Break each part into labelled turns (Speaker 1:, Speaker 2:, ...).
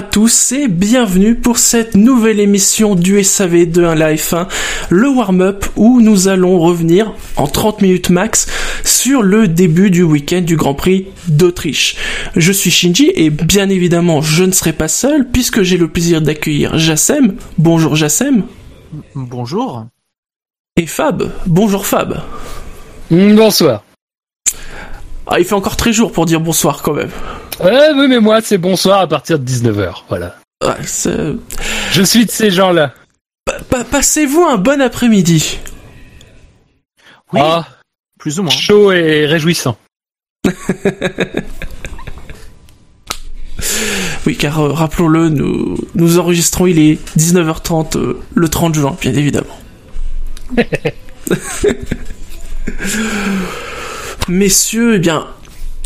Speaker 1: À tous et bienvenue pour cette nouvelle émission du SAV de 1 Life 1, le warm-up où nous allons revenir en 30 minutes max sur le début du week-end du Grand Prix d'Autriche. Je suis Shinji et bien évidemment je ne serai pas seul puisque j'ai le plaisir d'accueillir Jassem. Bonjour Jassem.
Speaker 2: Bonjour.
Speaker 1: Et Fab. Bonjour Fab.
Speaker 3: Bonsoir.
Speaker 1: Ah, il fait encore très jour pour dire bonsoir quand même.
Speaker 3: Ouais, oui, mais moi, c'est bonsoir à partir de 19h, voilà.
Speaker 1: Ouais, c'est-
Speaker 3: Je suis de ces gens-là.
Speaker 1: Pa- pa- Passez-vous un bon après-midi?
Speaker 2: Oui,
Speaker 3: Ah,
Speaker 2: plus ou moins.
Speaker 3: chaud et réjouissant.
Speaker 1: Oui, car euh, rappelons-le, nous, nous enregistrons, il est 19h30 euh, le 30 juin, bien évidemment. Messieurs, eh bien,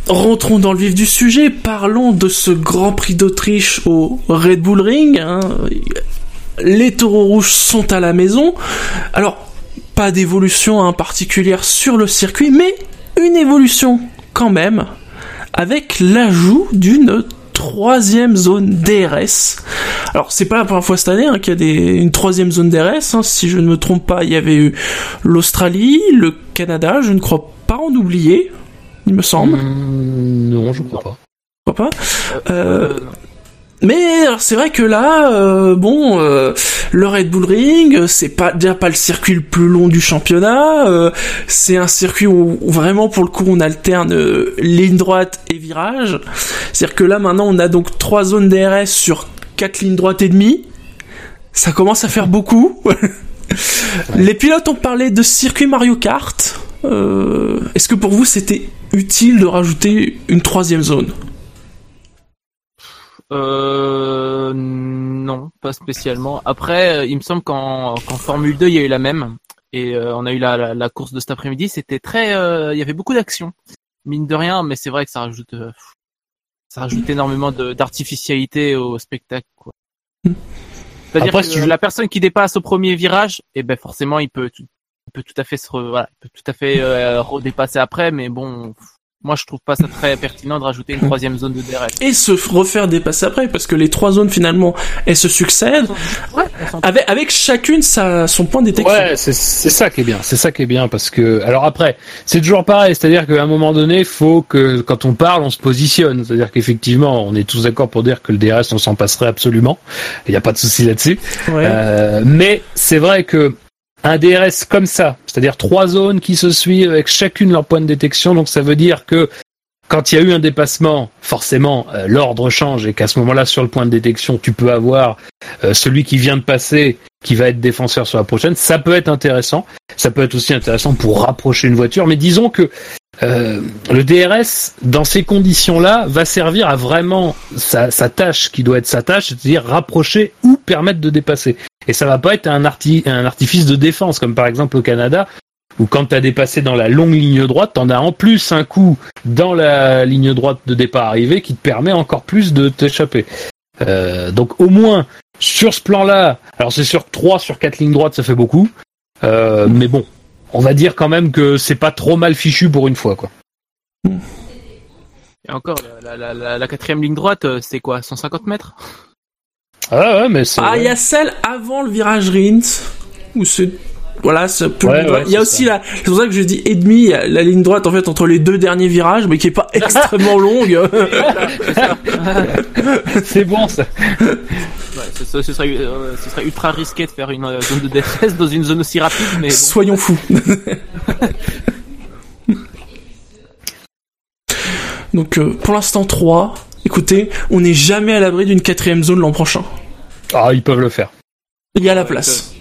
Speaker 1: rentrons dans le vif du sujet, parlons de ce Grand Prix d'Autriche au Red Bull Ring. hein. Les taureaux rouges sont à la maison. Alors, pas d'évolution hein, particulière sur le circuit, mais une évolution quand même, avec l'ajout d'une troisième zone DRS. Alors c'est pas la première fois cette année hein, qu'il y a une troisième zone DRS. Si je ne me trompe pas, il y avait eu l'Australie, le Canada, je ne crois pas en oublier, il me semble.
Speaker 3: Hmm, non, je crois pas.
Speaker 1: Je crois pas. Euh, mais alors, c'est vrai que là, euh, bon, euh, le Red Bull Ring, euh, c'est pas déjà pas le circuit le plus long du championnat. euh, c'est un circuit où, où vraiment pour le coup on alterne euh, ligne droite et virage. C'est-à-dire que là maintenant on a donc trois zones DRS sur quatre lignes droites et demie. Ça commence à faire beaucoup. Les pilotes ont parlé de circuit Mario Kart. Euh, Est-ce que pour vous c'était utile de rajouter une troisième zone?
Speaker 2: Euh, non, pas spécialement. Après, euh, il me semble qu'en Formule 2, il y a eu la même. Et euh, on a eu la, la, la course de cet après-midi. C'était très... euh, il y avait beaucoup d'action. Mine de rien, mais c'est vrai que ça rajoute... ça rajoute énormément d'artificialité au spectacle. quoi. C'est-à-dire que
Speaker 3: si tu-
Speaker 2: la personne qui dépasse au premier virage, eh ben forcément, il peut, il peut tout à fait se, re- voilà, il peut tout à fait euh, redépasser après. Mais bon, moi, je trouve pas ça très pertinent de rajouter une troisième zone de DRS.
Speaker 1: et se refaire dépasser après parce que les trois zones finalement elles se succèdent
Speaker 2: Ouais,
Speaker 1: avec avec chacune sa son point de détection.
Speaker 3: Ouais, c'est c'est ça qui est bien. C'est ça qui est bien parce que alors après, c'est toujours pareil, c'est-à-dire qu'à un moment donné, il faut que quand on parle, on se positionne. C'est-à-dire qu'effectivement, on est tous d'accord pour dire que le DRS, on s'en passerait absolument. Il n'y a pas de souci là-dessus.
Speaker 1: Ouais.
Speaker 3: Euh, mais c'est vrai que un DRS comme ça, c'est-à-dire trois zones qui se suivent avec chacune leur point de détection, donc ça veut dire que quand il y a eu un dépassement, forcément, euh, l'ordre change et qu'à ce moment-là, sur le point de détection, tu peux avoir euh, celui qui vient de passer qui va être défenseur sur la prochaine. Ça peut être intéressant. Ça peut être aussi intéressant pour rapprocher une voiture. Mais disons que euh, le DRS, dans ces conditions-là, va servir à vraiment sa, sa tâche qui doit être sa tâche, c'est-à-dire rapprocher ou permettre de dépasser. Et ça va pas être un, arti un artifice de défense, comme par exemple au Canada, où quand tu as dépassé dans la longue ligne droite, t'en as en plus un coup dans la ligne droite de départ arrivé qui te permet encore plus de t'échapper. Euh, donc au moins sur ce plan-là, alors c'est sûr que 3 sur 4 lignes droites ça fait beaucoup, euh, mais bon, on va dire quand même que c'est pas trop mal fichu pour une fois quoi.
Speaker 2: Et encore, la, la, la, la quatrième ligne droite, euh, c'est quoi 150 mètres?
Speaker 3: Ah ouais, mais c'est.
Speaker 1: Ah, il y a celle avant le virage Rins où c'est voilà,
Speaker 3: Ouais, ouais,
Speaker 1: il y a aussi
Speaker 3: ça.
Speaker 1: la c'est pour ça que je dis et demi, la ligne droite en fait entre les deux derniers virages mais qui est pas extrêmement longue.
Speaker 3: c'est bon ça.
Speaker 2: Ouais, ce, ce- ce serait, euh, ce serait ultra risqué de faire une euh, zone de DRS dans une zone aussi rapide, mais bon.
Speaker 1: Soyons fous. Donc euh, pour l'instant 3. Écoutez, on n'est jamais à l'abri d'une quatrième zone l'an prochain.
Speaker 3: Ah, ils peuvent le faire.
Speaker 1: Il y a la place.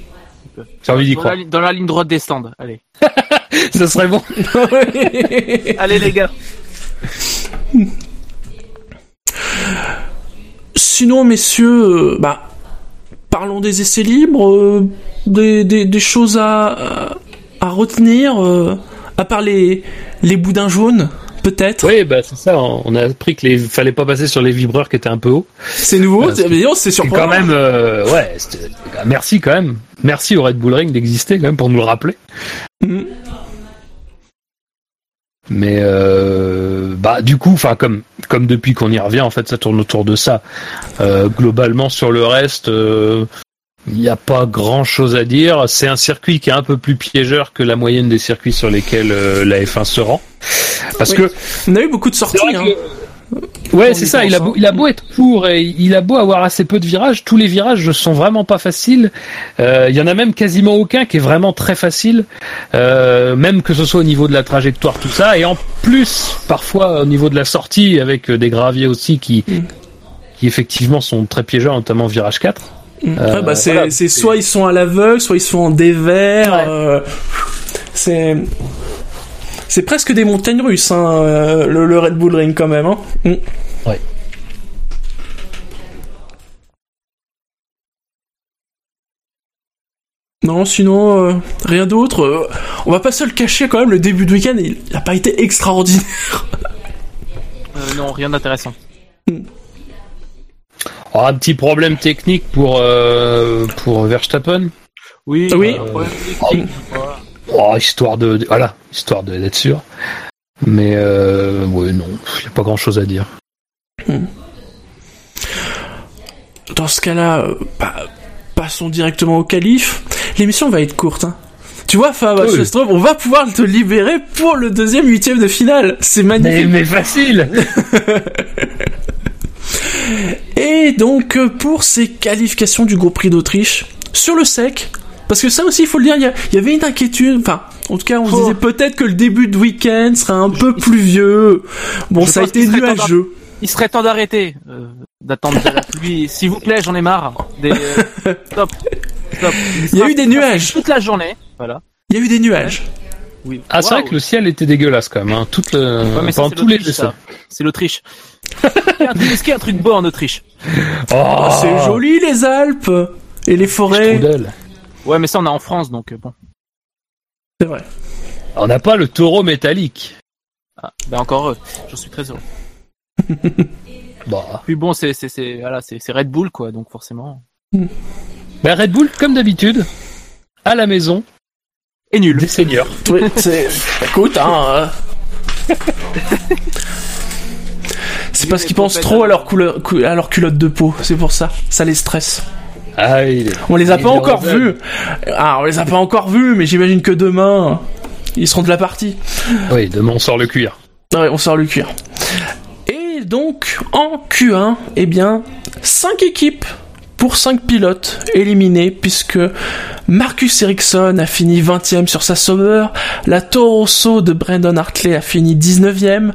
Speaker 3: J'ai envie d'y
Speaker 2: Dans
Speaker 3: croire.
Speaker 2: la, li- dans la ligne droite des stands. Allez.
Speaker 3: Ça serait bon.
Speaker 2: Allez les gars.
Speaker 1: Sinon, messieurs, euh, bah, parlons des essais libres, euh, des, des, des choses à, à, à retenir, euh, à part les, les boudins jaunes, peut-être.
Speaker 3: Oui, bah c'est ça. On a appris qu'il fallait pas passer sur les vibreurs qui étaient un peu hauts.
Speaker 1: C'est nouveau,
Speaker 3: que-
Speaker 1: mais non, c'est surprenant.
Speaker 3: quand même, euh, ouais. c'était- Merci quand même. Merci au Red Bull Ring d'exister quand même pour nous le rappeler.
Speaker 1: Mhm.
Speaker 3: Mais euh, bah du coup, enfin comme comme depuis qu'on y revient, en fait, ça tourne autour de ça. Euh, globalement, sur le reste, euh, il n'y a pas grand chose à dire. C'est un circuit qui est un peu plus piégeur que la moyenne des circuits sur lesquels euh, la F1 se rend, parce
Speaker 1: Oui.
Speaker 3: que
Speaker 1: On a eu beaucoup de sorties. hein.
Speaker 3: que- Ouais, c'est ça. Il a, beau, il a beau être court et il a beau avoir assez peu de virages. Tous les virages sont vraiment pas faciles. Euh, Il y en a même quasiment aucun qui est vraiment très facile, euh, même que ce soit au niveau de la trajectoire, tout ça. Et en plus, parfois au niveau de la sortie, avec euh, des graviers aussi qui,
Speaker 1: Mm.
Speaker 3: qui effectivement sont très piégeurs, notamment virage 4.
Speaker 1: Mm.
Speaker 3: Euh,
Speaker 1: Ouais, bah, c'est,
Speaker 3: voilà.
Speaker 1: soit ils sont à l'aveugle, soit ils sont en dévers.
Speaker 3: Ouais.
Speaker 1: euh, c'est, c'est presque des montagnes russes, hein, euh, le, le Red Bull Ring quand même. Hein. Mm. Non, sinon, euh, rien d'autre. Euh, on va pas se le cacher quand même, le début de week-end, il a pas été extraordinaire.
Speaker 2: Euh, non, rien d'intéressant.
Speaker 3: Oh, un petit problème technique pour euh, pour Verstappen.
Speaker 2: Oui.
Speaker 1: Oui.
Speaker 2: euh, problème technique, voilà.
Speaker 3: Oh, histoire de, de- voilà, histoire d'être sûr. Mais euh, ouais, non, il n'y a pas grand chose à dire.
Speaker 1: Dans ce cas-là, euh, bah, passons directement au calife. L'émission va être courte. Hein. Tu vois, Fab,
Speaker 3: Oui.
Speaker 1: Schustrop, on va pouvoir te libérer pour le deuxième huitième de finale. C'est magnifique.
Speaker 3: mais facile.
Speaker 1: Et donc, euh, pour ces qualifications du Gros Prix d'Autriche, sur le sec, parce que ça aussi, il faut le dire, il y, avait une inquiétude, enfin, en tout cas, on se
Speaker 2: Oh.
Speaker 1: disait peut-être que le début de week-end serait un peu pluvieux. Bon,
Speaker 2: Je
Speaker 1: ça a été nuageux.
Speaker 2: Il serait temps d'arrêter, euh, d'attendre de la pluie. S'il vous plaît, j'en ai marre. Des... euh, Stop. Stop.
Speaker 1: Il y a eu des nuages.
Speaker 2: Toute la journée. Voilà.
Speaker 1: Il y a eu des nuages.
Speaker 2: Oui.
Speaker 3: Ah, c'est vrai que le ciel était dégueulasse quand même. Hein. Toute le...
Speaker 2: Ouais, mais ça,
Speaker 3: tous les.
Speaker 2: C'est l'Autriche. Est-ce qu'il y a un truc beau en Autriche?
Speaker 3: Oh,
Speaker 1: Ah, c'est joli, les Alpes et les forêts.
Speaker 3: Strudel.
Speaker 2: Ouais, mais ça, on est en France, donc euh, bon.
Speaker 1: C'est vrai.
Speaker 3: On n'a pas le taureau métallique.
Speaker 2: Ah, ben encore heureux. J'en suis très heureux.
Speaker 3: Bah.
Speaker 2: Puis bon, c'est c'est c'est voilà, c'est c'est Red Bull quoi, donc forcément.
Speaker 3: Bah, Red Bull, comme d'habitude, à la maison,
Speaker 2: Et nul.
Speaker 3: des seigneurs.
Speaker 1: Oui, c'est. Écoute, hein. euh. C'est parce qu'ils pensent trop à leur, couleur, cou- à leur culotte de peau, c'est pour ça. Ça les stresse.
Speaker 3: Ah, il est-
Speaker 1: On les a
Speaker 3: il
Speaker 1: pas
Speaker 3: est
Speaker 1: encore vus. Ah, on les a pas encore vus, mais j'imagine que demain, ils seront de la partie.
Speaker 3: Oui, demain on sort le cuir.
Speaker 1: Ouais, on sort le cuir. Et donc, en Q1, eh bien, 5 équipes pour 5 pilotes éliminés, puisque Marcus Ericsson a fini 20ème sur sa Sauber, la Toro Rosso de Brandon Hartley a fini 19ème,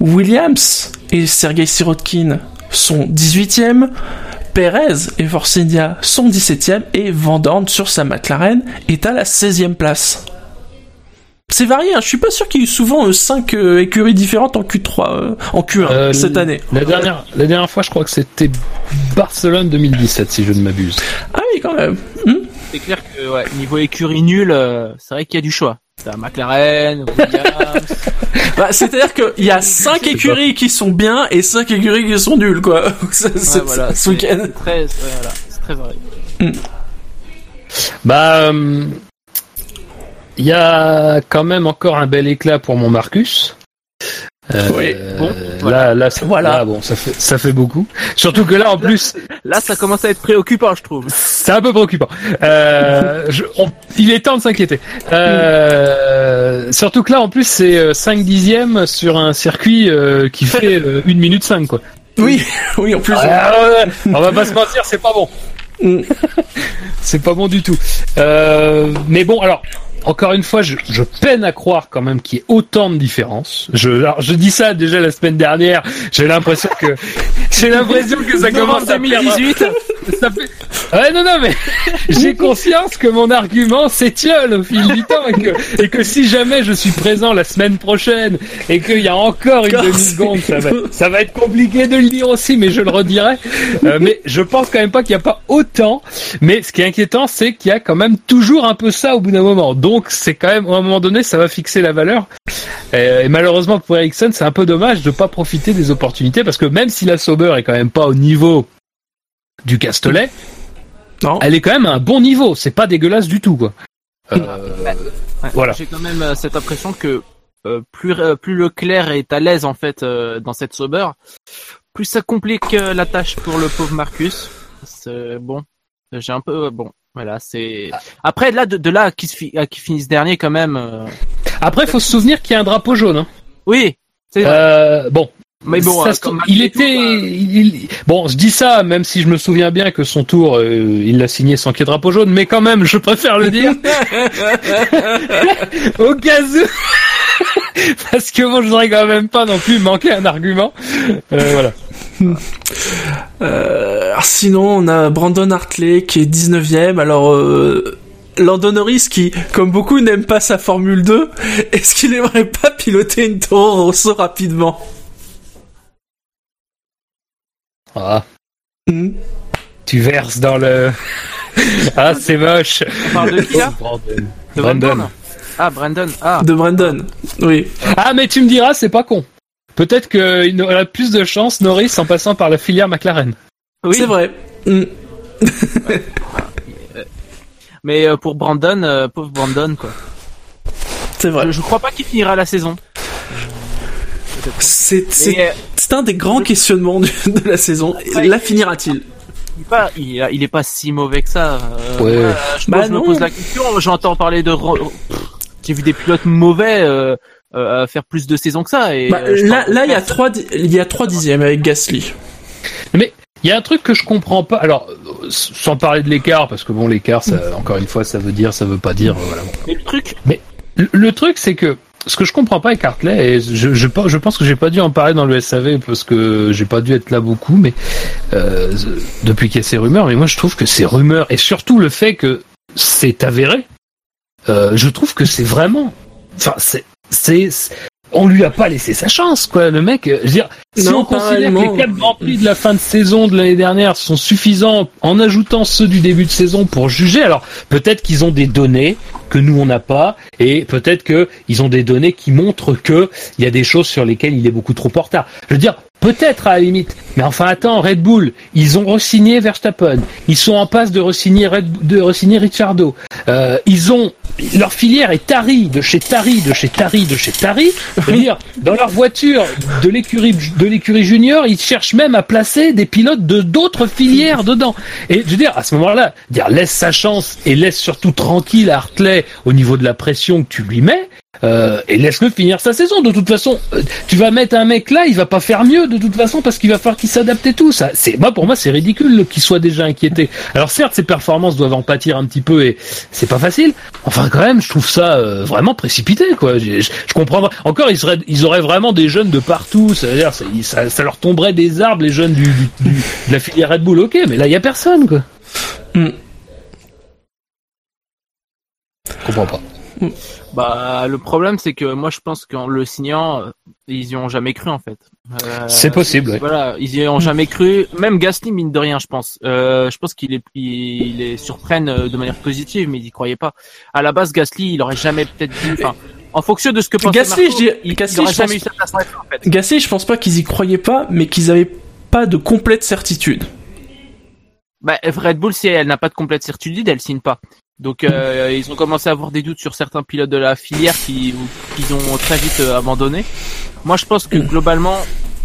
Speaker 1: Williams et Sergei Sirotkin sont 18ème, Perez et Force India sont 17ème, et Van Dorn sur sa McLaren est à la 16ème place. C'est varié, hein. je suis pas sûr qu'il y ait eu souvent 5 écuries différentes en Q3, euh, en Q1
Speaker 3: Euh,
Speaker 1: cette année.
Speaker 3: La dernière, la dernière fois, je crois que c'était Barcelone 2017, si je ne m'abuse.
Speaker 1: Ah oui, quand même. Hmm
Speaker 2: C'est clair que ouais, niveau écurie nul, euh, c'est vrai qu'il y a du choix. T'as McLaren, Williams.
Speaker 1: Bah, C'est-à-dire qu'il y a 5 écuries qui sont bien et 5 écuries qui sont nulles, quoi.
Speaker 2: Ouais, voilà,
Speaker 1: ce week-end.
Speaker 2: c'est très, voilà, c'est très varié.
Speaker 3: Bah, euh, il y a quand même encore un bel éclat pour mon Marcus. Euh,
Speaker 1: Oui,
Speaker 2: bon,
Speaker 3: là,
Speaker 2: voilà.
Speaker 3: là, ça,
Speaker 1: Voilà.
Speaker 3: là, bon, ça fait, ça fait beaucoup. Surtout que là, en plus,
Speaker 2: Là, ça commence à être préoccupant, je trouve.
Speaker 3: c'est un peu préoccupant. Euh, je- on- il est temps de s'inquiéter. Euh, surtout que là, en plus, c'est euh, 5 dixièmes sur un circuit euh, qui fait euh, 1 minute 5, quoi.
Speaker 1: Oui, oui, en plus.
Speaker 3: Ah, on va pas se mentir, c'est pas bon.
Speaker 1: Mm.
Speaker 3: c'est pas bon du tout. Euh, mais bon, alors, encore une fois, je, je peine à croire quand même qu'il y ait autant de différences. Je, alors, je dis ça déjà la semaine dernière. J'ai l'impression que j'ai l'impression que ça commence à perdre.
Speaker 2: 2018.
Speaker 3: Ça fait... Ouais, non, non, mais j'ai conscience que mon argument s'étiole au fil du temps et que, et que si jamais je suis présent la semaine prochaine et qu'il y a encore une demi-seconde, ça va, ça va être compliqué de le dire aussi, mais je le redirai. Euh, mais je pense quand même pas qu'il n'y a pas autant. Mais ce qui est inquiétant, c'est qu'il y a quand même toujours un peu ça au bout d'un moment. Donc c'est quand même, à un moment donné, ça va fixer la valeur. Euh, Et malheureusement pour Ericsson, c'est un peu dommage de pas profiter des opportunités parce que même si la Sauber est quand même pas au niveau du Castellet,
Speaker 1: Non.
Speaker 3: elle est quand même à un bon niveau. C'est pas dégueulasse du tout, quoi. Euh,
Speaker 2: Ouais,
Speaker 3: Voilà.
Speaker 2: J'ai quand même euh, cette impression que euh, plus euh, plus Leclerc est à l'aise en fait euh, dans cette Sauber, plus ça complique euh, la tâche pour le pauvre Marcus. C'est bon. J'ai un peu bon. Voilà, c'est après là de, de là à qui se fi- à qui finissent dernier quand même. euh,
Speaker 3: Après, il faut se souvenir qu'il y a un drapeau jaune. Hein.
Speaker 2: Oui.
Speaker 3: Euh, bon,
Speaker 2: mais bon,
Speaker 3: ça
Speaker 2: euh, comme
Speaker 3: il était,
Speaker 2: tout, bah,
Speaker 3: il- bon, je dis ça, même si je me souviens bien que son tour, euh, il l'a signé sans qu'il y ait drapeau jaune, mais quand même, je préfère le dire. Au cas où. Parce que bon, je voudrais quand même pas non plus manquer un argument. Euh, voilà.
Speaker 1: Euh, alors sinon, on a Brandon Hartley qui est 19ème. Alors, euh, Landon Norris qui, comme beaucoup, n'aime pas sa Formule 2. Est-ce qu'il aimerait pas piloter une Toro Rosso rapidement?
Speaker 3: Ah,
Speaker 1: Hmm.
Speaker 3: tu verses dans le. ah, c'est moche.
Speaker 2: On parle de qui là
Speaker 3: Brandon.
Speaker 2: De
Speaker 3: Brandon.
Speaker 2: Ah, Brandon. Ah,
Speaker 1: De Brandon. Oui.
Speaker 3: Ah, mais tu me diras, c'est pas con. Peut-être qu'il aurait plus de chance, Norris, en passant par la filière McLaren.
Speaker 2: oui.
Speaker 1: C'est vrai. Hmm.
Speaker 2: Mais euh, pour Brandon, euh, pauvre Brandon quoi.
Speaker 1: C'est vrai.
Speaker 2: Je, je crois pas qu'il finira la saison.
Speaker 1: C'est, c'est,
Speaker 2: Mais,
Speaker 1: un des grands questionnements du- de la saison.
Speaker 2: Ouais.
Speaker 1: La finira-t-il
Speaker 2: il est pas, il, il est pas si mauvais que ça. Euh,
Speaker 3: Ouais.
Speaker 2: voilà, je,
Speaker 1: Bah
Speaker 2: je me pose la question. J'entends parler de. J'ai vu des pilotes mauvais euh, euh, faire plus de saisons que ça. Et
Speaker 1: Bah,
Speaker 2: euh,
Speaker 1: Là, il y a trois, di- il y a trois dixièmes avec Gasly.
Speaker 3: Il y a un truc que je comprends pas. Alors, sans parler de l'écart, parce que bon, l'écart, ça, encore une fois, ça veut dire, ça veut pas dire. Voilà.
Speaker 2: Mais le truc,
Speaker 3: Le, le truc, c'est que ce que je comprends pas avec Hartley, et je, je, je pense que j'ai pas dû en parler dans le SAV parce que j'ai pas dû être là beaucoup, mais euh, depuis qu'il y a ces rumeurs, mais moi je trouve que ces rumeurs et surtout le fait que c'est avéré, euh, je trouve que c'est vraiment, enfin c'est, c'est- on lui a pas laissé sa chance, quoi, le mec. euh, Je veux dire, si
Speaker 1: Non,
Speaker 3: on considère que les quatre grands prix de la fin de saison de l'année dernière sont suffisants en ajoutant ceux du début de saison pour juger, alors peut-être qu'ils ont des données que nous on n'a pas, et peut-être que ils ont des données qui montrent que il y a des choses sur lesquelles il est beaucoup trop en retard. Je veux dire, peut-être à la limite, mais enfin attends, Red Bull, ils ont re-signé Verstappen, ils sont en passe de re-signer de re-signer Ricciardo, euh, ils ont leur filière est tarie de chez Tari, de chez Tari, de chez Tari. Dire, dans leur voiture de l'écurie de l'écurie junior, ils cherchent même à placer des pilotes de d'autres filières dedans. Et je veux dire, à ce moment-là, dire laisse sa chance et laisse surtout tranquille Hartley au niveau de la pression que tu lui mets. Euh, et laisse-le finir sa saison. De toute façon, euh, tu vas mettre un mec là, il va pas faire mieux de toute façon parce qu'il va falloir qu'il s'adapte et tout. Ça, c'est moi pour moi c'est ridicule qu'il soit déjà inquiété. Alors certes, ses performances doivent en pâtir un petit peu et c'est pas facile. Enfin quand même, je trouve ça euh, vraiment précipité quoi. Je, je, je comprends. Encore, ils seraient, ils auraient vraiment des jeunes de partout. C'est-à-dire, ça, ça, ça leur tomberait des arbres les jeunes du, du- du- de la filière Red Bull. Ok, mais là il y a personne quoi.
Speaker 1: Hmm.
Speaker 3: Je comprends pas.
Speaker 2: Bah le problème c'est que moi je pense qu'en le signant, ils y ont jamais cru en fait. Euh,
Speaker 3: C'est possible. ouais.
Speaker 2: Voilà, ils y ont jamais cru. Même Gasly, mine de rien, je pense. Euh, je pense qu'il est, il les surprennent euh, de manière positive, mais ils y croyaient pas. À la base, Gasly, il aurait jamais peut-être dit. Enfin, en fonction de ce que pensait
Speaker 1: Gasly,
Speaker 2: Marco,
Speaker 1: je dis-
Speaker 2: il,
Speaker 1: Gasly,
Speaker 2: il aurait
Speaker 1: je
Speaker 2: jamais
Speaker 1: pense-
Speaker 2: eu sa place en F1, en fait.
Speaker 1: Gasly, je pense pas qu'ils y croyaient pas, mais qu'ils avaient pas de complète certitude.
Speaker 2: Bah, Red Bull, si elle n'a pas de complète certitude, elle signe pas. Donc, euh, ils ont commencé à avoir des doutes sur certains pilotes de la filière qui, qu'ils ont très vite euh, abandonné. Moi, je pense que globalement,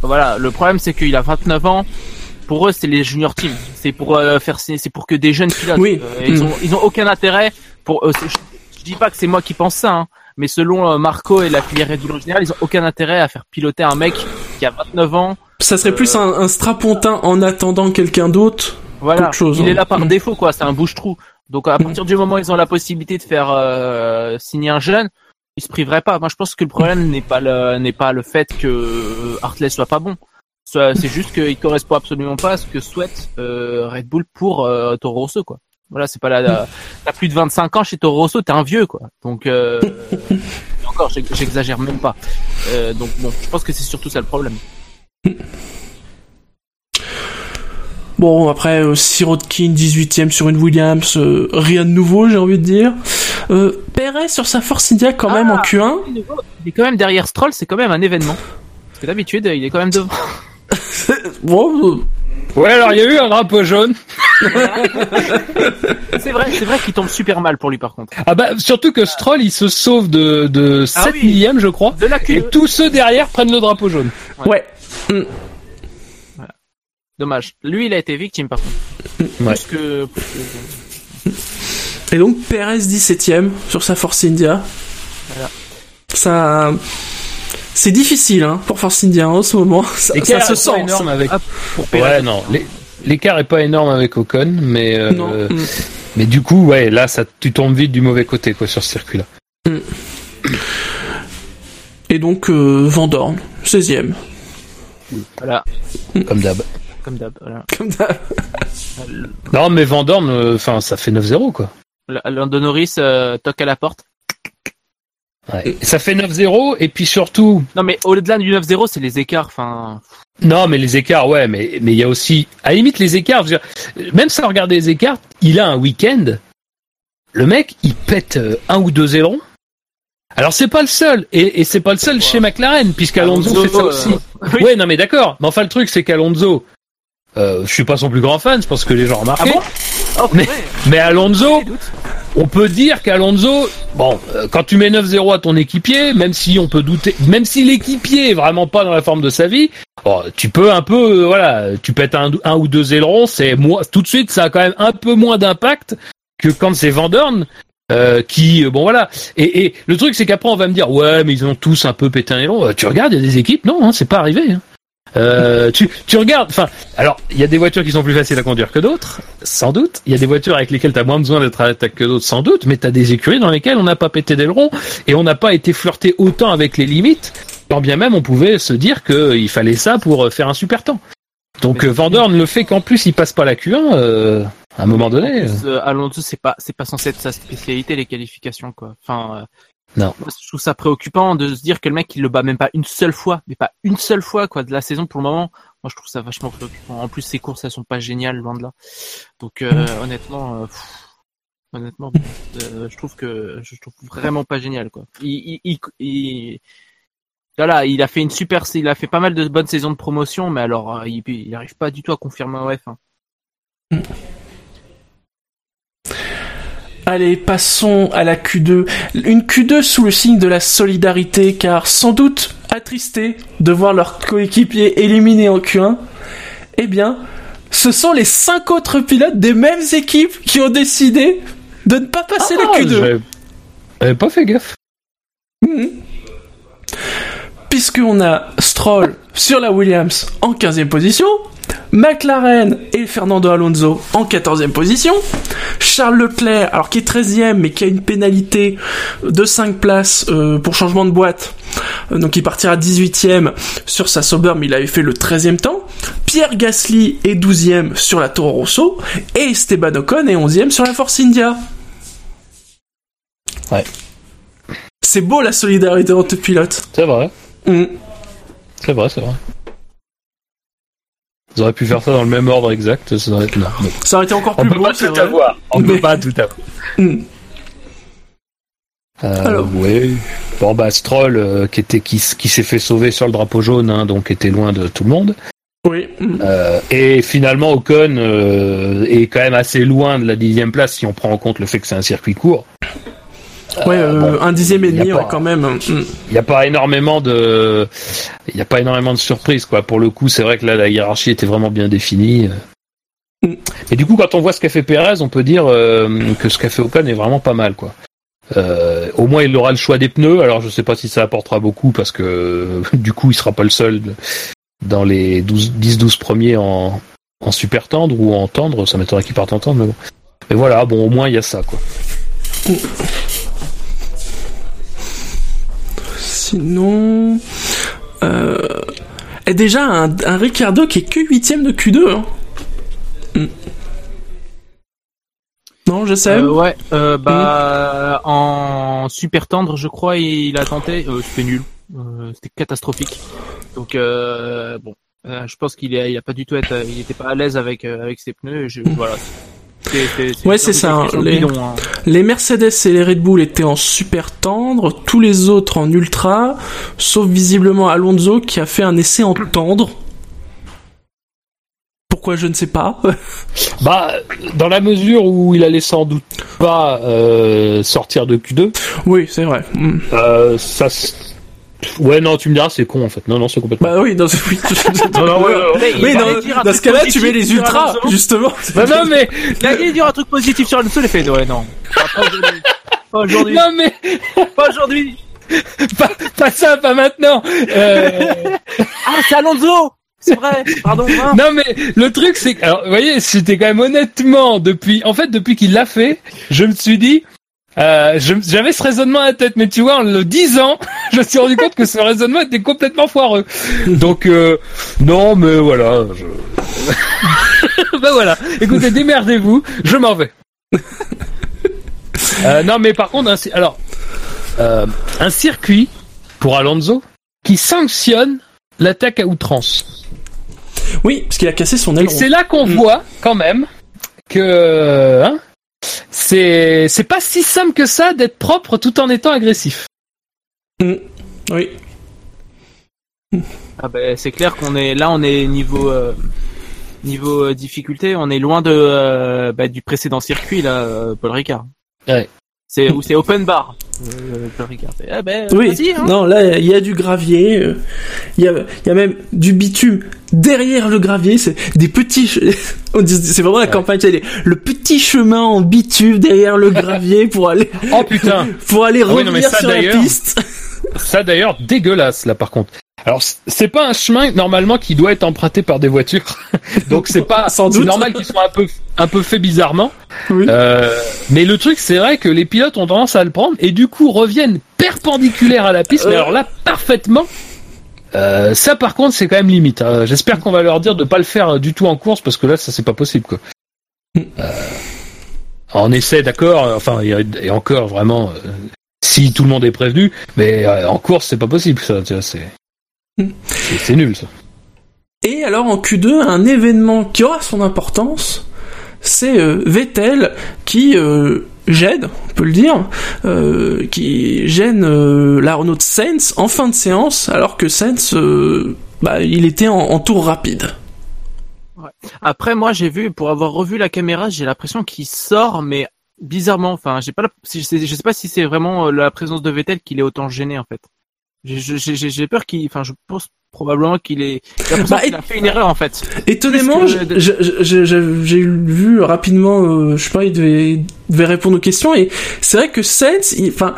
Speaker 2: voilà, le problème c'est qu'il a 29 ans. Pour eux, c'est les junior teams. C'est pour euh, faire, c'est c'est pour que des jeunes pilotes.
Speaker 1: Oui.
Speaker 2: Euh, ils
Speaker 1: Mm.
Speaker 2: ont, ils ont aucun intérêt pour. euh, c'est- je, je dis pas que c'est moi qui pense ça, hein, mais selon euh, Marco et la filière Red Bull en général, ils ont aucun intérêt à faire piloter un mec qui a 29 ans.
Speaker 1: Ça serait plus un, un strapontin en attendant quelqu'un d'autre.
Speaker 2: Voilà,
Speaker 1: chose,
Speaker 2: il
Speaker 1: hein.
Speaker 2: est là par
Speaker 1: Mm.
Speaker 2: défaut, quoi. C'est un bouche-trou. Donc à partir du moment où ils ont la possibilité de faire euh, signer un jeune, ils se priveraient pas. Moi, je pense que le problème n'est pas le n'est pas le fait que euh, Hartley soit pas bon. C'est juste qu'il correspond absolument pas à ce que souhaite euh, Red Bull pour euh, Toro Rosso, quoi. Voilà, c'est pas la, t'as plus de 25 ans chez Toro Rosso, t'es un vieux, quoi. Donc, euh, encore, j'ex- j'exagère même pas. Euh, donc bon, je pense que c'est surtout ça le problème.
Speaker 1: Bon, après, euh, Sirotkin, 18ème sur une Williams, euh, rien de nouveau, j'ai envie de dire. Euh, Perez sur sa Force India quand même en
Speaker 2: Ah.
Speaker 1: Q1.
Speaker 2: Il est quand même derrière Stroll, c'est quand même un événement. Parce que d'habitude, il est quand même devant.
Speaker 1: Bon, euh,
Speaker 3: Ouais, alors il y a eu un drapeau jaune.
Speaker 2: C'est vrai, c'est vrai qu'il tombe super mal pour lui par contre.
Speaker 3: Ah bah surtout que Stroll il se sauve de, de 7
Speaker 2: Ah oui.
Speaker 3: millièmes je crois.
Speaker 2: De la
Speaker 3: Et
Speaker 2: Q2.
Speaker 3: tous ceux derrière prennent le drapeau jaune.
Speaker 1: ouais.
Speaker 2: Dommage. Lui, il a été victime par contre.
Speaker 3: Ouais.
Speaker 2: Plus que,
Speaker 1: Et donc Perez 17ème sur sa Force India.
Speaker 2: Voilà.
Speaker 1: Ça, c'est difficile hein, pour Force India en ce moment. Ça, ça
Speaker 3: L'écart
Speaker 1: se
Speaker 3: est
Speaker 1: sent.
Speaker 3: pas énorme
Speaker 1: ça.
Speaker 3: avec.
Speaker 2: Ah, pour Perez.
Speaker 3: Ouais non, l'é- l'écart est pas énorme avec Ocon, mais euh,
Speaker 1: Non. Mm.
Speaker 3: mais du coup ouais là ça tu tombes vite du mauvais côté quoi sur ce circuit là.
Speaker 1: Et donc euh, Van Dorn, 16ème.
Speaker 2: Voilà,
Speaker 3: Comme d'hab.
Speaker 2: Comme d'hab. Voilà.
Speaker 1: Comme ça.
Speaker 3: Non mais Van Dorn, euh, enfin ça fait 9-0 quoi.
Speaker 2: Lando Norris euh, toque à la porte.
Speaker 3: Ouais. Ça fait 9-0 et puis surtout
Speaker 2: Non mais au-delà du 9-0, c'est les écarts. Enfin,
Speaker 3: Non, mais les écarts, ouais, mais mais il y a aussi, à la limite, les écarts. je veux dire, même sans regarder les écarts, il a un week-end. Le mec, il pète euh, un ou deux ailerons. Alors c'est pas le seul, et, et c'est pas le seul chez McLaren, puisqu'Alonso
Speaker 2: Alonso,
Speaker 3: fait ça
Speaker 2: euh,
Speaker 3: aussi.
Speaker 2: oui.
Speaker 3: Ouais, non mais d'accord. Mais enfin, le truc, c'est qu'Alonso, euh, je suis pas son plus grand fan, je pense que les gens
Speaker 2: Ah
Speaker 3: remarquent.
Speaker 2: bon oh,
Speaker 3: Mais- mais Alonso, on peut dire qu'Alonso, bon, euh, quand tu mets 9-0 à ton équipier, même si on peut douter, même si l'équipier est vraiment pas dans la forme de sa vie, bon, tu peux un peu, euh, voilà, tu pètes un, un ou deux ailerons, c'est moi, tout de suite, ça a quand même un peu moins d'impact que quand c'est Van Dorn, euh, qui, euh, bon voilà. Et, et le truc, c'est qu'après, on va me dire, ouais, mais ils ont tous un peu pété un aileron. Euh, tu regardes, il y a des équipes, non, hein, c'est pas arrivé. Hein. Euh, tu, tu regardes, enfin, alors il y a des voitures qui sont plus faciles à conduire que d'autres, sans doute. Il y a des voitures avec lesquelles tu as moins besoin d'être à l'attaque que d'autres, sans doute. Mais tu as des écuries dans lesquelles on n'a pas pété d'aileron et on n'a pas été flirté autant avec les limites, quand bien même on pouvait se dire qu'il fallait ça pour euh, faire un super temps. Donc euh, Dorn, le fait qu'en plus il passe pas la Q1, euh, à un moment donné. euh,
Speaker 2: Euh, Alonso, c'est pas, c'est pas censé être sa spécialité les qualifications quoi. Enfin, euh,
Speaker 3: Non.
Speaker 2: moi, je trouve ça préoccupant de se dire que le mec il le bat même pas une seule fois, mais pas une seule fois quoi de la saison pour le moment. Moi je trouve ça vachement préoccupant. En plus ses courses elles sont pas géniales loin de là. Donc euh, honnêtement, euh, pff, honnêtement, euh, je trouve que je trouve vraiment pas génial quoi. Il, il, il, il- voilà, il a fait une super, il a fait pas mal de bonnes saisons de promotion, mais alors euh, il, il arrive pas du tout à confirmer en F1.
Speaker 1: Allez, passons à la Q2. Une Q2 sous le signe de la solidarité, car sans doute attristés de voir leur coéquipier éliminé en Q1, eh bien, ce sont les cinq autres pilotes des mêmes équipes qui ont décidé de ne pas passer
Speaker 3: Ah,
Speaker 1: la Q2.
Speaker 3: j'avais- j'avais pas fait gaffe.
Speaker 1: Mhm. Puisqu'on a Stroll sur la Williams en 15e position, McLaren et Fernando Alonso en 14e position, Charles Leclerc, alors qui est 13e mais qui a une pénalité de 5 places euh, pour changement de boîte, euh, donc il partira 18e sur sa Sauber mais il avait fait le 13e temps, Pierre Gasly est 12e sur la Toro Rosso et Esteban Ocon est 11e sur la Force India.
Speaker 3: Ouais.
Speaker 1: C'est beau la solidarité entre pilotes.
Speaker 3: C'est vrai,
Speaker 1: Mm.
Speaker 3: c'est vrai, c'est vrai. Ils auraient pu faire ça dans le même ordre exact, ça aurait été...
Speaker 1: Ça aurait été encore
Speaker 3: On
Speaker 1: plus
Speaker 3: peut
Speaker 1: beau,
Speaker 3: pas
Speaker 1: c'est
Speaker 3: tout
Speaker 1: vrai.
Speaker 3: avoir. On
Speaker 1: Mais-
Speaker 3: peut pas tout avoir.
Speaker 1: Mm.
Speaker 3: Euh,
Speaker 1: Alors.
Speaker 3: ouais. Bon bah Stroll euh, qui était qui, s- qui s'est fait sauver sur le drapeau jaune, hein, donc était loin de tout le monde.
Speaker 1: Oui. Mm.
Speaker 3: Euh, et finalement Ocon euh, est quand même assez loin de la dixième place si on prend en compte le fait que c'est un circuit court.
Speaker 1: Ouais, euh,
Speaker 3: bon,
Speaker 1: un dixième et demi,
Speaker 3: pas-
Speaker 1: ouais, quand même. Mm.
Speaker 3: Il n'y a pas énormément de, il y a pas énormément de surprises quoi. Pour le coup, c'est vrai que là la hiérarchie était vraiment bien définie.
Speaker 1: Mm.
Speaker 3: Et du coup, quand on voit ce qu'a fait Perez, on peut dire euh, que ce qu'a fait Ocon est vraiment pas mal quoi. Euh, au moins, il aura le choix des pneus. Alors, je sais pas si ça apportera beaucoup parce que du coup, il sera pas le seul dans les 12, 10-12 premiers en, en super tendre ou en tendre. Ça m'étonnerait qu'il parte en tendre, mais bon. Mais voilà, bon, au moins, il y a ça quoi.
Speaker 1: Sinon, euh, Et déjà un, un Ricardo qui est que huitième de Q2. Hein. Mm. Non, je sais.
Speaker 2: Euh, ouais, euh, bah en super tendre, je crois, il a tenté. Euh, C'était nul, Euh, c'était catastrophique. Donc euh, bon, je pense qu'il il a pas du tout être, il était pas à l'aise avec avec ses pneus. et Je, voilà. C'est- c'est-
Speaker 1: Ouais, c'est ça,
Speaker 2: expression
Speaker 1: les-
Speaker 2: bidon, hein.
Speaker 1: Les Mercedes et les Red Bull étaient en super tendre, tous les autres en ultra, sauf visiblement Alonso qui a fait un essai en tendre. Pourquoi je ne sais pas.
Speaker 3: Bah, dans la mesure où il allait sans doute pas euh, sortir de Q2,
Speaker 1: oui, c'est vrai. Mm.
Speaker 3: euh, ça. Ouais, non, tu me diras, c'est con en fait. Non, non, c'est complètement.
Speaker 1: Bah oui, dans ce oui,
Speaker 3: Non, non, ouais, ouais,
Speaker 2: Mais il
Speaker 1: Oui, dans, ce cas-là, tu mets les ultras, justement.
Speaker 3: Bah, non, mais
Speaker 2: Il a dit dire un truc positif sur Alonso, il fait ouais non. Pas aujourd'hui. Pas aujourd'hui.
Speaker 3: non, mais
Speaker 2: Pas aujourd'hui.
Speaker 3: pas, pas ça, pas maintenant. Euh,
Speaker 2: Ah, c'est Alonso. C'est vrai. Pardon. hein.
Speaker 3: non, mais le truc, c'est que, alors, vous voyez, c'était quand même honnêtement depuis, en fait, depuis qu'il l'a fait, je me suis dit. Euh, j'avais ce raisonnement à la tête, mais tu vois, en le disant, je me suis rendu compte que ce raisonnement était complètement foireux. Donc, euh, non, mais voilà. Je... bah voilà. Écoutez, démerdez-vous, je m'en vais. Euh, non, mais par contre, un, alors, euh, un circuit pour Alonso qui sanctionne l'attaque à outrance.
Speaker 1: Oui, parce qu'il a cassé son
Speaker 3: Et
Speaker 1: aileron.
Speaker 3: c'est là qu'on
Speaker 1: Mm.
Speaker 3: voit quand même que hein, c'est c'est pas si simple que ça d'être propre tout en étant agressif.
Speaker 1: Oui.
Speaker 2: Ah ben c'est clair qu'on est là, on est niveau euh, niveau euh, difficulté, on est loin de euh, bah, du précédent circuit là, Paul Ricard.
Speaker 3: Ouais.
Speaker 2: C'est où c'est open bar. Euh, Ah ben
Speaker 1: Oui.
Speaker 2: Hein.
Speaker 1: Non, là, il y a du gravier. euh, Il y a, il y a même du bitume derrière le gravier. C'est des petits. che- on dit- C'est vraiment la campagne. c'est le petit chemin en bitume derrière le gravier pour aller
Speaker 3: Oh putain,
Speaker 1: pour aller
Speaker 3: Ah oui, non, mais
Speaker 1: revenir
Speaker 3: ça,
Speaker 1: sur la
Speaker 3: d'ailleurs,
Speaker 1: piste.
Speaker 3: ça d'ailleurs dégueulasse là par contre. Alors c'est pas un chemin normalement qui doit être emprunté par des voitures, donc c'est pas
Speaker 1: Sans
Speaker 3: c'est
Speaker 1: doute.
Speaker 3: normal qu'ils soient un peu un peu fait bizarrement.
Speaker 1: Oui.
Speaker 3: Euh, mais le truc c'est vrai que les pilotes ont tendance à le prendre et du coup reviennent perpendiculaires à la piste. Mais
Speaker 1: Euh.
Speaker 3: alors là parfaitement. Euh, ça par contre c'est quand même limite. hein. J'espère qu'on va leur dire de pas le faire du tout en course parce que là ça c'est pas possible quoi. En essai d'accord, enfin et, encore vraiment si tout le monde est prévenu, mais en course c'est pas possible ça. tu vois, C'est c'est nul ça.
Speaker 1: Et alors en Q2, un événement qui aura son importance, c'est euh, Vettel qui euh, gêne, on peut le dire, euh, qui gêne euh, la Renault de Sainz en fin de séance, alors que Sainz, euh, bah, il était en, en tour rapide.
Speaker 2: Après moi j'ai vu pour avoir revu la caméra, j'ai l'impression qu'il sort mais bizarrement. Enfin j'ai pas la... je sais je sais pas si c'est vraiment la présence de Vettel qui l'est autant gêné en fait. J'ai- J'ai j'ai- j'ai peur qu'il, enfin je pense probablement qu'il est.
Speaker 1: Bah,
Speaker 2: qu'il a fait une erreur en fait.
Speaker 1: Étonnamment, j'ai vu rapidement, euh, je sais pas, il devait, il devait répondre aux questions, et c'est vrai que Sainz, il- enfin,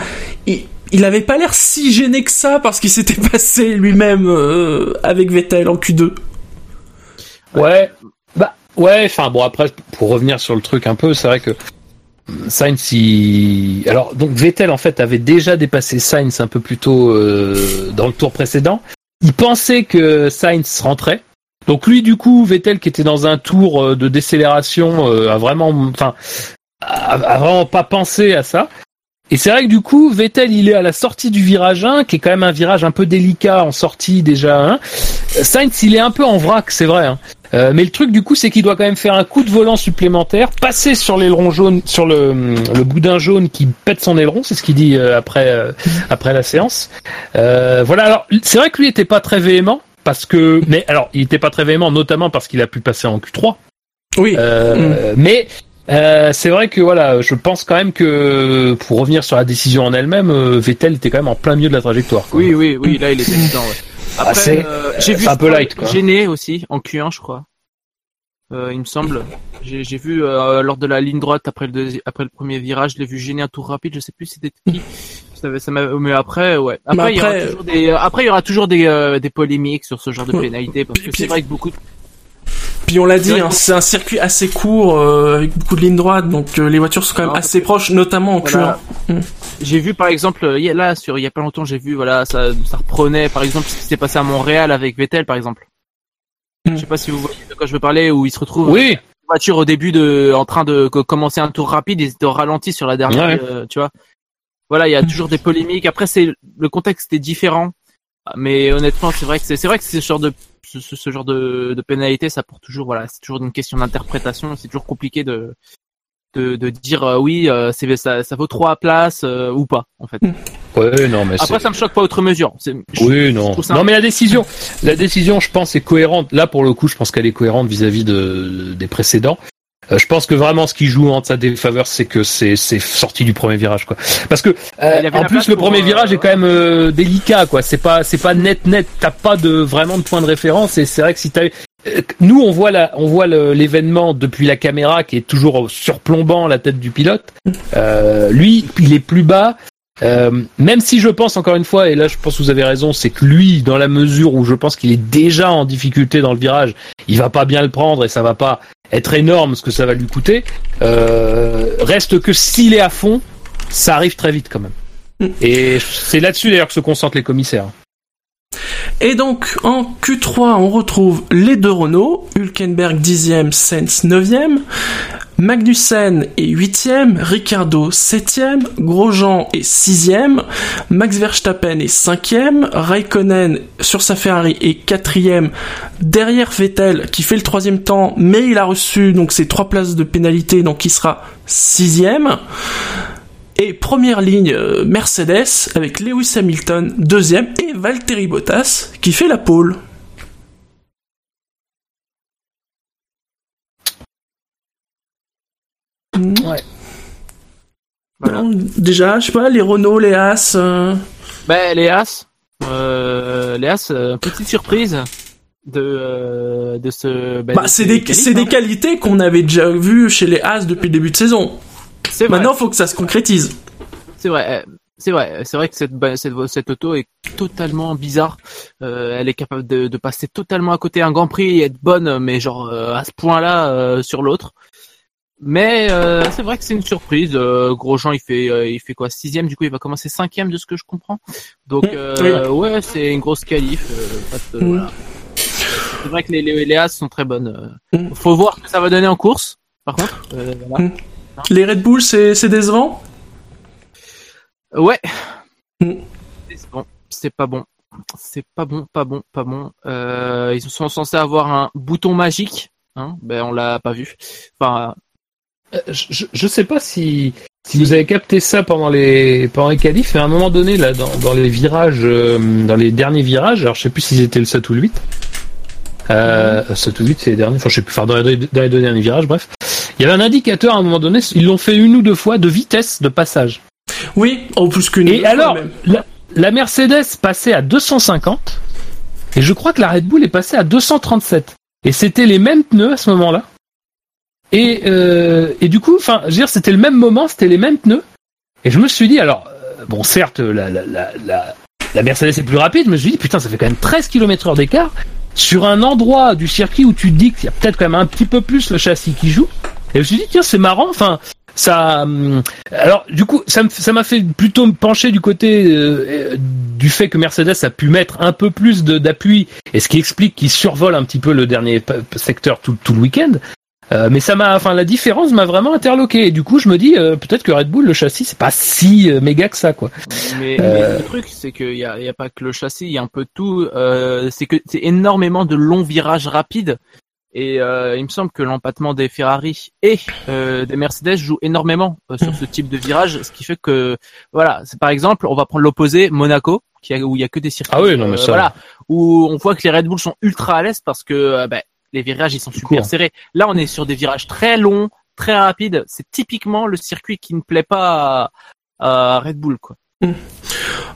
Speaker 1: il, il avait pas l'air si gêné que ça parce qu'il s'était passé lui-même euh, avec Vettel en Q2.
Speaker 3: Ouais. Bah ouais. Enfin bon après pour revenir sur le truc un peu, c'est vrai que Sainz, il... alors donc Vettel en fait avait déjà dépassé Sainz un peu plus tôt euh, dans le tour précédent. Il pensait que Sainz rentrait. Donc lui du coup Vettel qui était dans un tour euh, de décélération euh, a vraiment, enfin, a, vraiment pas pensé à ça. Et c'est vrai que du coup Vettel il est à la sortie du virage 1 qui est quand même un virage un peu délicat en sortie déjà. Hein. Sainz il est un peu en vrac c'est vrai. Hein. Euh, mais le truc du coup, c'est qu'il doit quand même faire un coup de volant supplémentaire, passer sur l'aileron jaune, sur le, le boudin jaune qui pète son aileron, c'est ce qu'il dit euh, après euh, après la séance. Euh, voilà. Alors c'est vrai que lui était pas très véhément parce que, mais alors il était pas très véhément, notamment parce qu'il a pu passer en Q3.
Speaker 1: Oui.
Speaker 3: Euh, Mais euh, c'est vrai que voilà, je pense quand même que pour revenir sur la décision en elle-même, Vettel était quand même en plein milieu de la trajectoire. quoi.
Speaker 2: Oui, oui, oui, là il était dedans. Ouais. Après,
Speaker 3: Ah, c'est-
Speaker 2: euh, j'ai vu
Speaker 3: un peu light, quoi.
Speaker 2: gêné aussi en Q1, je crois. Euh, il me semble. J'ai j'ai vu euh, lors de la ligne droite après le deuxi- après le premier virage, je l'ai vu gêner un tour rapide. Je sais plus c'était qui. Ça, ça m'a- mais après, ouais. Après,
Speaker 1: Mais
Speaker 2: il y aura toujours des. Après, il y aura toujours des, euh, des polémiques sur ce genre de pénalité parce que c'est vrai que beaucoup.
Speaker 1: Puis on l'a dit, hein, c'est un circuit assez court euh, avec beaucoup de lignes droites, donc euh, les voitures sont quand même
Speaker 2: Non,
Speaker 1: assez proches, notamment en
Speaker 2: Voilà.
Speaker 1: Q1.
Speaker 2: J'ai vu par exemple, il y a- là sur il y a pas longtemps, j'ai vu voilà ça, ça reprenait par exemple ce qui s'est passé à Montréal avec Vettel par exemple.
Speaker 1: Mm.
Speaker 2: Je sais pas si vous voyez de quoi je veux parler où il se retrouve
Speaker 3: Oui,
Speaker 2: voiture au début de en train de co- commencer un tour rapide, ils étaient au ralenti sur la dernière,
Speaker 3: Ouais.
Speaker 2: euh, tu vois. Voilà, il y a toujours des polémiques. Après, c'est le contexte est différent, mais honnêtement, c'est vrai que c'est c'est vrai que ce genre de ce, ce- ce genre de, de pénalité, ça pour toujours voilà, c'est toujours une question d'interprétation. C'est toujours compliqué de de, de dire euh, oui, euh, c'est ça, ça vaut trois places euh, ou pas en fait.
Speaker 3: ouais, non, mais
Speaker 2: Après, ça me choque pas outre mesure. Je-
Speaker 3: Oui, non. Non, mais la décision, la décision, je pense, est cohérente. Là, pour le coup, je pense qu'elle est cohérente vis-à-vis de, des précédents. Euh, je pense que vraiment, ce qui joue en sa défaveur, c'est que c'est, sorti du premier virage, quoi. Parce que, euh,
Speaker 2: avait
Speaker 3: en plus, le premier
Speaker 2: euh,
Speaker 3: virage est quand même euh, délicat, quoi. C'est pas, c'est pas net, net. T'as pas de vraiment de point de référence. Et c'est vrai que si t'as, euh, nous, on voit la, on voit l'événement depuis la caméra qui est toujours surplombant la tête du pilote. Euh, lui, il est plus bas. Euh, même si je pense encore une fois, et là je pense que vous avez raison, c'est que lui, dans la mesure où je pense qu'il est déjà en difficulté dans le virage, il va pas bien le prendre et ça va pas être énorme ce que ça va lui coûter. Euh, reste que s'il est à fond, ça arrive très vite quand même. Et c'est là-dessus d'ailleurs que se concentrent les commissaires.
Speaker 1: Et donc, en Q3, on retrouve les deux Renault, Hülkenberg 10e, Sainz 9e, Magnussen est 8e, Ricardo 7e, Grosjean est 6e, Max Verstappen est 5e, Raikkonen sur sa Ferrari est 4e, derrière Vettel qui fait le troisième temps, mais il a reçu donc ses trois places de pénalité, donc il sera 6e. Et première ligne euh, Mercedes avec Lewis Hamilton deuxième et Valtteri Bottas qui fait la pole. Hmm.
Speaker 2: Voilà.
Speaker 1: Bon, déjà, je sais pas, les Renault, les As. euh,
Speaker 2: Ben, les As, euh, les As, euh, petite surprise de euh, de ce. ben,
Speaker 1: Bah,
Speaker 2: de
Speaker 1: c'est
Speaker 2: ce
Speaker 1: des, des
Speaker 2: hein.
Speaker 1: qualités qu'on avait déjà vues chez les As depuis le début de saison.
Speaker 2: C'est.
Speaker 1: Maintenant, faut que ça se concrétise.
Speaker 2: C'est vrai. euh, C'est vrai. C'est vrai que cette cette cette auto est totalement bizarre. Euh, elle est capable de, de passer totalement à côté un Grand Prix et être bonne, mais genre euh, à ce point-là euh, sur l'autre. Mais c'est vrai que c'est une surprise. Grosjean, il fait il fait quoi Sixième. Du coup, il va commencer cinquième de ce que je comprends. Donc
Speaker 1: Mm,
Speaker 2: euh, ouais, c'est une grosse qualif. euh, de-
Speaker 1: Mm.
Speaker 2: voilà. C'est vrai que les, les, les As sont très bonnes. euh.
Speaker 1: Mm.
Speaker 2: Faut voir ce que ça va donner en course. Par contre, voilà.
Speaker 1: Les Red Bull, c'est c'est décevant?
Speaker 2: Ouais.
Speaker 1: Mm.
Speaker 2: C'est bon. C'est pas bon. C'est pas bon, pas bon, pas bon. Euh, ils sont censés avoir un bouton magique. Hein ben on l'a pas vu. Enfin,
Speaker 3: Euh, Je, je, sais pas si, si vous avez capté ça pendant les pendant les qualifs, mais à un moment donné là dans, dans les virages, euh, dans les derniers virages, alors je sais plus s'ils étaient le 7 ou le 8. Euh, 7 ou 8 c'est les derniers, enfin je sais plus, enfin dans les, deux- dans les deux derniers virages, bref. Il y avait un indicateur à un moment donné, ils l'ont fait une ou deux fois de vitesse de passage.
Speaker 1: Oui, en plus qu'une.
Speaker 3: Et alors,
Speaker 1: même.
Speaker 3: la, la Mercedes passait à 250 et je crois que la Red Bull est passée à 237. Et c'était les mêmes pneus à ce moment-là. Et, euh, et du coup, enfin, je veux dire, c'était le même moment, c'était les mêmes pneus. Et je me suis dit, alors, euh, bon, certes, la, la, la, la, la Mercedes est plus rapide, mais je me suis dit, putain, ça fait quand même 13 km heure d'écart sur un endroit du circuit où tu te dis qu'il y a peut-être quand même un petit peu plus le châssis qui joue. Et je me suis dit, tiens, c'est marrant, enfin, ça, hum, alors du coup, ça m'a fait plutôt me pencher du côté euh, euh, du fait que Mercedes a pu mettre un peu plus de- d'appui, et ce qui explique qu'il survole un petit peu le dernier secteur tout, tout le week-end. Euh, mais ça m'a, enfin, la différence m'a vraiment interloqué. Et du coup, je me dis euh, peut-être que Red Bull, le châssis, c'est pas si euh, méga que ça, quoi.
Speaker 2: mais,
Speaker 3: Euh.
Speaker 2: mais le truc c'est qu'il y a, il y a pas que le châssis, il y a un peu tout. Euh, c'est que c'est énormément de longs virages rapides. Et euh, il me semble que l'empattement des Ferrari et euh, des Mercedes joue énormément euh, sur ce type de virage, ce qui fait que voilà, c'est par exemple, on va prendre l'opposé, Monaco, qui a, où il y a que des circuits,
Speaker 3: Ah oui, non, mais
Speaker 2: euh,
Speaker 3: ça-
Speaker 2: voilà, où on voit que les Red Bull sont ultra à l'aise parce que euh, ben, les virages ils sont super
Speaker 3: court.
Speaker 2: serrés. Là, on est sur des virages très longs, très rapides. C'est typiquement le circuit qui ne plaît pas à, à Red Bull, quoi.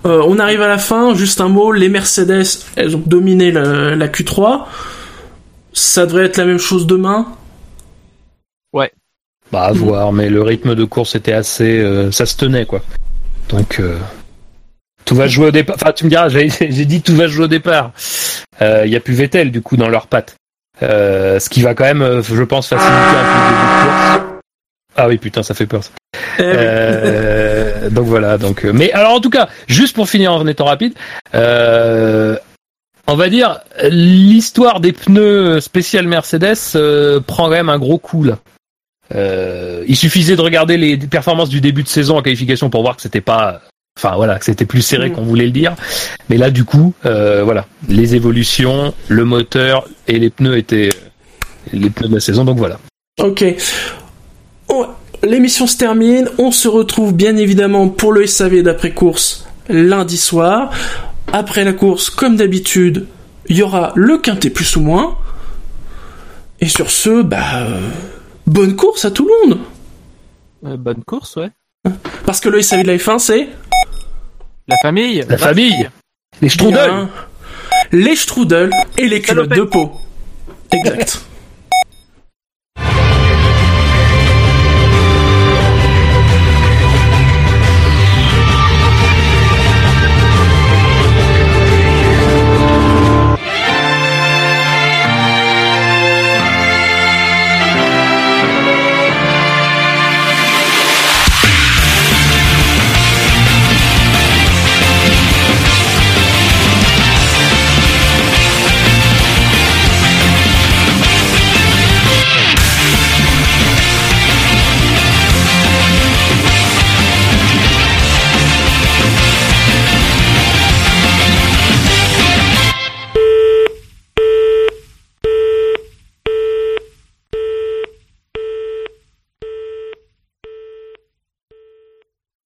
Speaker 1: Euh, on arrive à la fin, juste un mot, les Mercedes, elles ont dominé la, la Q3. Ça devrait être la même chose demain?
Speaker 3: Bah, à voir, mais le rythme de course était assez, euh, ça se tenait, quoi. Donc, euh, tout va se jouer au départ. Enfin, tu me diras, j'ai j'ai dit tout va se jouer au départ. Il y a plus Vettel, du coup, dans leurs pattes. Euh, ce qui va quand même, euh, je pense, faciliter un peu le début de course. Ah oui, putain, ça fait peur. ça.
Speaker 1: Eh.
Speaker 3: Euh, donc voilà. Donc, euh, mais alors en tout cas, juste pour finir en étant rapide, euh, on va dire l'histoire des pneus spécial Mercedes euh, prend quand même un gros coup là. Euh, il suffisait de regarder les performances du début de saison en qualification pour voir que c'était pas, enfin voilà, que c'était plus serré
Speaker 1: Mm.
Speaker 3: qu'on voulait le dire. Mais là, du coup, euh, voilà, les évolutions, le moteur et les pneus étaient les pneus de la saison. Donc voilà.
Speaker 1: Ok. On- L'émission se termine. On se retrouve bien évidemment pour le SAV d'après-course lundi soir. Après la course, comme d'habitude, il y aura le quintet plus ou moins. Et sur ce, bah, euh, bonne course à tout le monde.
Speaker 2: Euh, bonne course, ouais.
Speaker 1: Parce que le SAV de la F1, c'est
Speaker 2: La famille.
Speaker 3: La famille, les Strudel.
Speaker 1: bien les strudel et les culottes de peau. Exact.